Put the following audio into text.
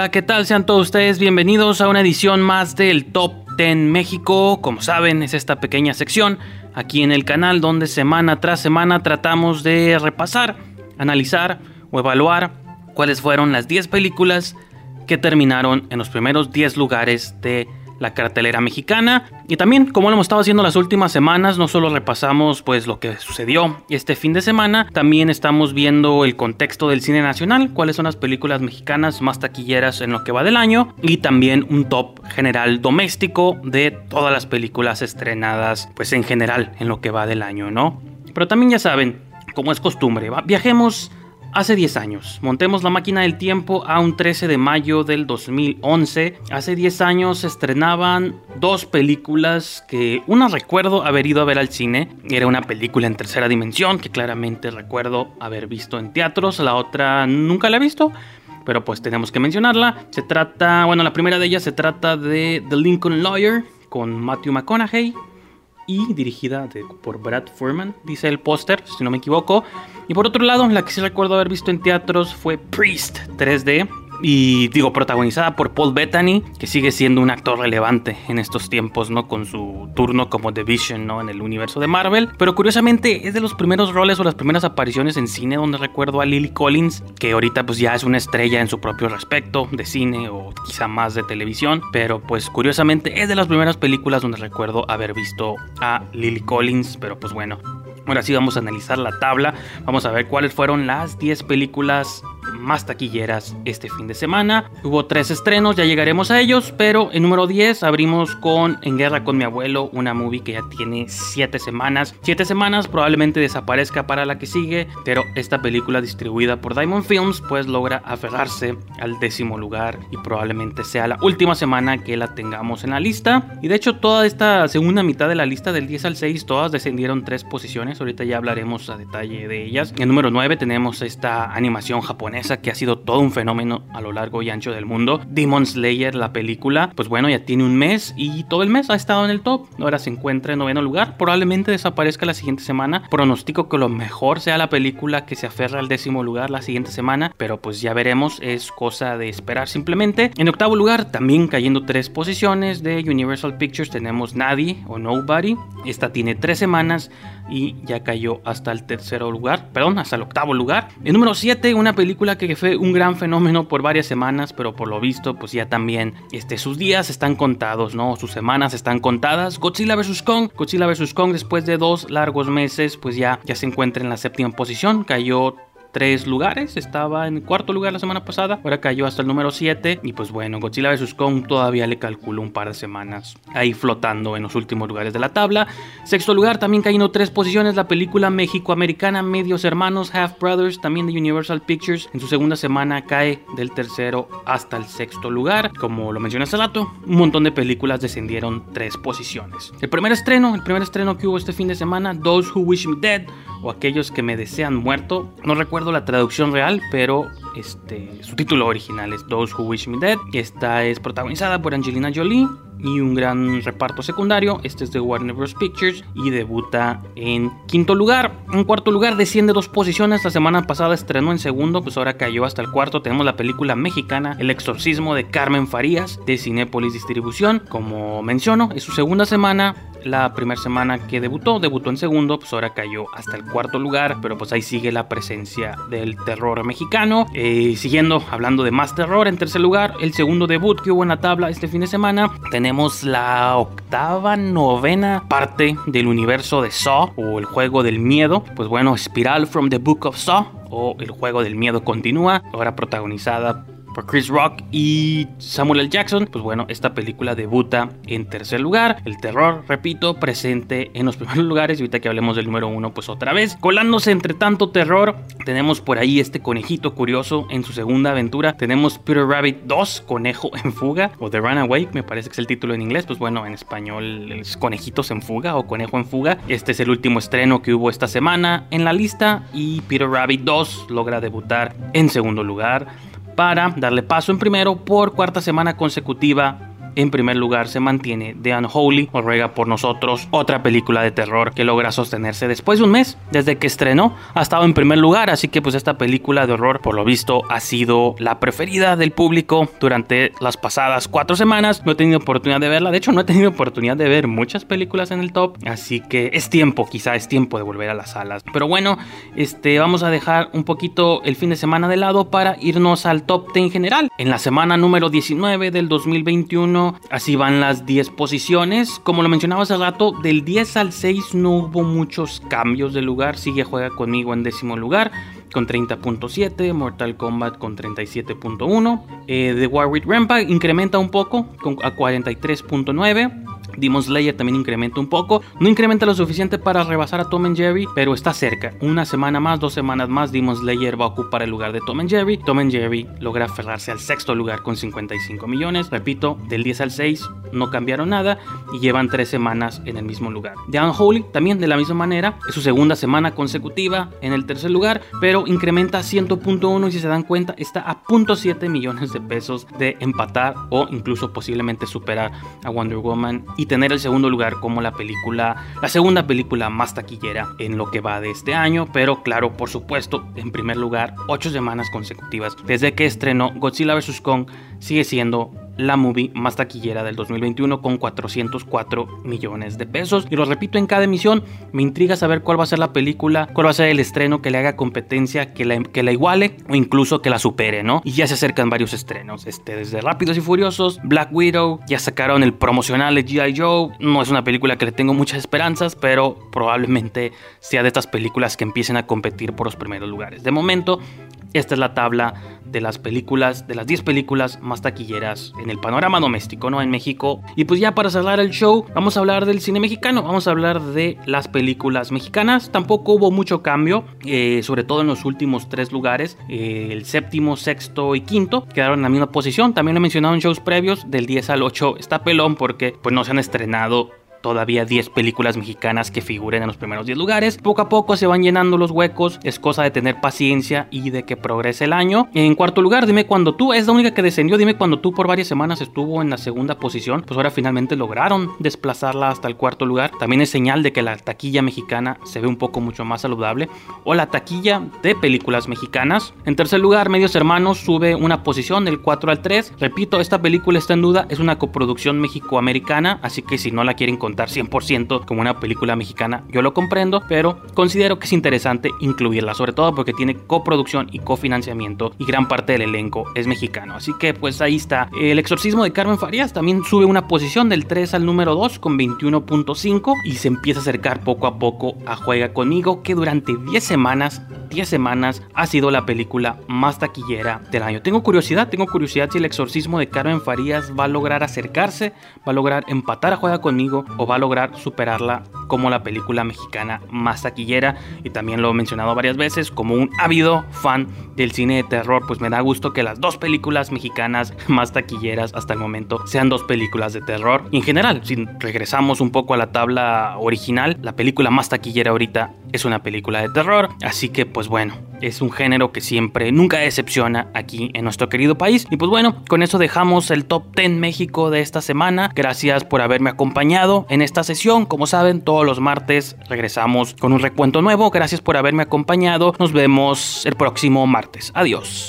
Hola, ¿qué tal? Sean todos ustedes bienvenidos a una edición más del Top 10 México. Como saben, es esta pequeña sección aquí en el canal donde semana tras semana tratamos de repasar, analizar o evaluar cuáles fueron las 10 películas que terminaron en los primeros 10 lugares de la cartelera mexicana. Y también, como lo hemos estado haciendo las últimas semanas, no solo repasamos pues lo que sucedió este fin de semana, también estamos viendo el contexto del cine nacional, cuáles son las películas mexicanas más taquilleras en lo que va del año y también un top general doméstico de todas las películas estrenadas pues en general en lo que va del año, ¿no? Pero también ya saben, como es costumbre, viajemos Hace 10 años, montemos la máquina del tiempo a un 13 de mayo del 2011. Hace 10 años se estrenaban dos películas que una recuerdo haber ido a ver al cine. Era una película en tercera dimensión que claramente recuerdo haber visto en teatros. La otra nunca la he visto, pero pues tenemos que mencionarla. Se trata, bueno, la primera de ellas se trata de The Lincoln Lawyer con Matthew McConaughey y dirigida por Brad Furman, dice el póster, si no me equivoco. Y por otro lado, la que sí recuerdo haber visto en teatros fue Priest 3D, y digo protagonizada por Paul Bettany, que sigue siendo un actor relevante en estos tiempos, ¿no? Con su turno como The Vision, ¿no? En el universo de Marvel. Pero curiosamente es de los primeros roles o las primeras apariciones en cine donde recuerdo a Lily Collins, que ahorita pues ya es una estrella en su propio respecto de cine o quizá más de televisión. Pero pues curiosamente es de las primeras películas donde recuerdo haber visto a Lily Collins. Pero pues bueno, Ahora sí vamos a analizar la tabla, vamos a ver cuáles fueron las 10 películas más taquilleras este fin de semana. Hubo tres estrenos, ya llegaremos a ellos, pero en número 10 abrimos con En Guerra con mi abuelo, una movie que ya tiene 7 semanas. 7 semanas probablemente desaparezca para la que sigue, pero esta película distribuida por Diamond Films pues logra aferrarse al décimo lugar y probablemente sea la última semana que la tengamos en la lista. Y de hecho toda esta segunda mitad de la lista del 10 al 6 todas descendieron tres posiciones, ahorita ya hablaremos a detalle de ellas. En número 9 tenemos esta animación japonesa que ha sido todo un fenómeno a lo largo y ancho del mundo. Demon Slayer, la película, pues bueno, ya tiene un mes y todo el mes ha estado en el top. Ahora se encuentra en noveno lugar. Probablemente desaparezca la siguiente semana. Pronostico que lo mejor sea la película que se aferra al décimo lugar la siguiente semana, pero pues ya veremos, es cosa de esperar simplemente. En octavo lugar, también cayendo tres posiciones de Universal Pictures, tenemos Nadie o Nobody. Esta tiene tres semanas y ya cayó hasta el tercero lugar, perdón, hasta el octavo lugar. En número 7, una película que fue un gran fenómeno por varias semanas, pero por lo visto, pues ya también este, sus días están contados, ¿no? Sus semanas están contadas. Godzilla vs. Kong, Godzilla vs. Kong después de dos largos meses, pues ya, ya se encuentra en la séptima posición, cayó tres lugares. Estaba en cuarto lugar la semana pasada. Ahora cayó hasta el número 7. Y pues bueno, Godzilla vs. Kong todavía le calculo un par de semanas ahí flotando en los últimos lugares de la tabla. Sexto lugar, también cayendo tres posiciones. La película México-Americana Medios Hermanos, Half Brothers, también de Universal Pictures. En su segunda semana cae del tercero hasta el sexto lugar. Como lo mencioné hace rato, un montón de películas descendieron tres posiciones. El primer estreno, el primer estreno que hubo este fin de semana, Those Who Wish Me Dead o aquellos que me desean muerto. No recuerdo la traducción real, pero este, su título original es Those Who Wish Me Dead. Esta es protagonizada por Angelina Jolie y un gran reparto secundario. Este es de Warner Bros. Pictures y debuta en quinto lugar. En cuarto lugar desciende dos posiciones. La semana pasada estrenó en segundo, pues ahora cayó hasta el cuarto. Tenemos la película mexicana El exorcismo de Carmen Farías de Cinépolis Distribución. Como menciono, es su segunda semana la primera semana que debutó, debutó en segundo, pues ahora cayó hasta el cuarto lugar, pero pues ahí sigue la presencia del terror mexicano. Eh, siguiendo hablando de más terror, en tercer lugar, el segundo debut que hubo en la tabla este fin de semana, tenemos la octava, novena parte del universo de Saw o el juego del miedo. Pues bueno, Spiral from the Book of Saw o el juego del miedo continúa, ahora protagonizada Chris Rock y Samuel L. Jackson, pues bueno, esta película debuta en tercer lugar. El terror, repito, presente en los primeros lugares. Y ahorita que hablemos del número uno, pues otra vez. Colándose entre tanto terror, tenemos por ahí este conejito curioso en su segunda aventura. Tenemos Peter Rabbit 2, Conejo en Fuga, o The Runaway, me parece que es el título en inglés. Pues bueno, en español es Conejitos en Fuga o Conejo en Fuga. Este es el último estreno que hubo esta semana en la lista. Y Peter Rabbit 2 logra debutar en segundo lugar para darle paso en primero por cuarta semana consecutiva en primer lugar se mantiene The Unholy o Ruega por nosotros, otra película de terror que logra sostenerse después de un mes desde que estrenó. Ha estado en primer lugar, así que pues esta película de horror por lo visto ha sido la preferida del público durante las pasadas cuatro semanas. No he tenido oportunidad de verla, de hecho no he tenido oportunidad de ver muchas películas en el top, así que es tiempo, quizá es tiempo de volver a las salas. Pero bueno, este vamos a dejar un poquito el fin de semana de lado para irnos al top 10 general. En la semana número 19 del 2021, así van las 10 posiciones. Como lo mencionaba hace rato, del 10 al 6 no hubo muchos cambios de lugar. Sigue juega conmigo en décimo lugar con 30.7, Mortal Kombat con 37.1, eh, The War with Rampa incrementa un poco con, a 43.9. Demon Slayer también incrementa un poco. No incrementa lo suficiente para rebasar a Tom and Jerry, pero está cerca. Una semana más, dos semanas más, Demon Slayer va a ocupar el lugar de Tom and Jerry. Tom and Jerry logra aferrarse al sexto lugar con 55 millones. Repito, del 10 al 6 no cambiaron nada y llevan tres semanas en el mismo lugar. The Unholy también de la misma manera, es su segunda semana consecutiva en el tercer lugar, pero incrementa a 100.1 y si se dan cuenta está a 0.7 millones de pesos de empatar o incluso posiblemente superar a Wonder Woman y tener el segundo lugar como la película, la segunda película más taquillera en lo que va de este año, pero claro, por supuesto, en primer lugar, ocho semanas consecutivas desde que estrenó Godzilla vs. Kong sigue siendo la movie más taquillera del 2021 con 404 millones de pesos. Y lo repito en cada emisión, me intriga saber cuál va a ser la película, cuál va a ser el estreno que le haga competencia, que la, que la iguale o incluso que la supere, ¿no? Y ya se acercan varios estrenos, este, desde Rápidos y Furiosos, Black Widow, ya sacaron el promocional de G.I. Joe, no es una película que le tengo muchas esperanzas, pero probablemente sea de estas películas que empiecen a competir por los primeros lugares. De momento, esta es la tabla de las películas, de las 10 películas más taquilleras en el panorama doméstico, ¿no? En México. Y pues ya para cerrar el show, vamos a hablar del cine mexicano, vamos a hablar de las películas mexicanas. Tampoco hubo mucho cambio, eh, sobre todo en los últimos tres lugares. Eh, el séptimo, sexto y quinto quedaron en la misma posición. También lo he mencionado en shows previos, del 10 al 8 está pelón porque pues no se han estrenado todavía 10 películas mexicanas que figuren en los primeros 10 lugares. Poco a poco se van llenando los huecos, es cosa de tener paciencia y de que progrese el año. En cuarto lugar, dime cuando tú, es la única que descendió, dime cuando tú por varias semanas estuvo en la segunda posición, pues ahora finalmente lograron desplazarla hasta el cuarto lugar. También es señal de que la taquilla mexicana se ve un poco mucho más saludable. O la taquilla de películas mexicanas. En tercer lugar, Medios Hermanos sube una posición del 4 al 3. Repito, esta película está en duda, es una coproducción mexicoamericana, así que si no la quieren 100% como una película mexicana, yo lo comprendo, pero considero que es interesante incluirla, sobre todo porque tiene coproducción y cofinanciamiento y gran parte del elenco es mexicano. Así que pues ahí está. El exorcismo de Carmen Farías también sube una posición del 3 al número 2 con 21.5 y se empieza a acercar poco a poco a Juega conmigo que durante 10 semanas 10 semanas ha sido la película más taquillera del año. Tengo curiosidad, tengo curiosidad si el exorcismo de Carmen Farías va a lograr acercarse, va a lograr empatar a Juega conmigo o va a lograr superarla como la película mexicana más taquillera. Y también lo he mencionado varias veces, como un ávido fan del cine de terror, pues me da gusto que las dos películas mexicanas más taquilleras hasta el momento sean dos películas de terror. Y en general, si regresamos un poco a la tabla original, la película más taquillera ahorita es una película de terror. Así que pues bueno, es un género que siempre, nunca decepciona aquí en nuestro querido país. Y pues bueno, con eso dejamos el top 10 México de esta semana. Gracias por haberme acompañado en esta sesión. Como saben, todos los martes regresamos con un recuento nuevo. Gracias por haberme acompañado. Nos vemos el próximo martes. Adiós.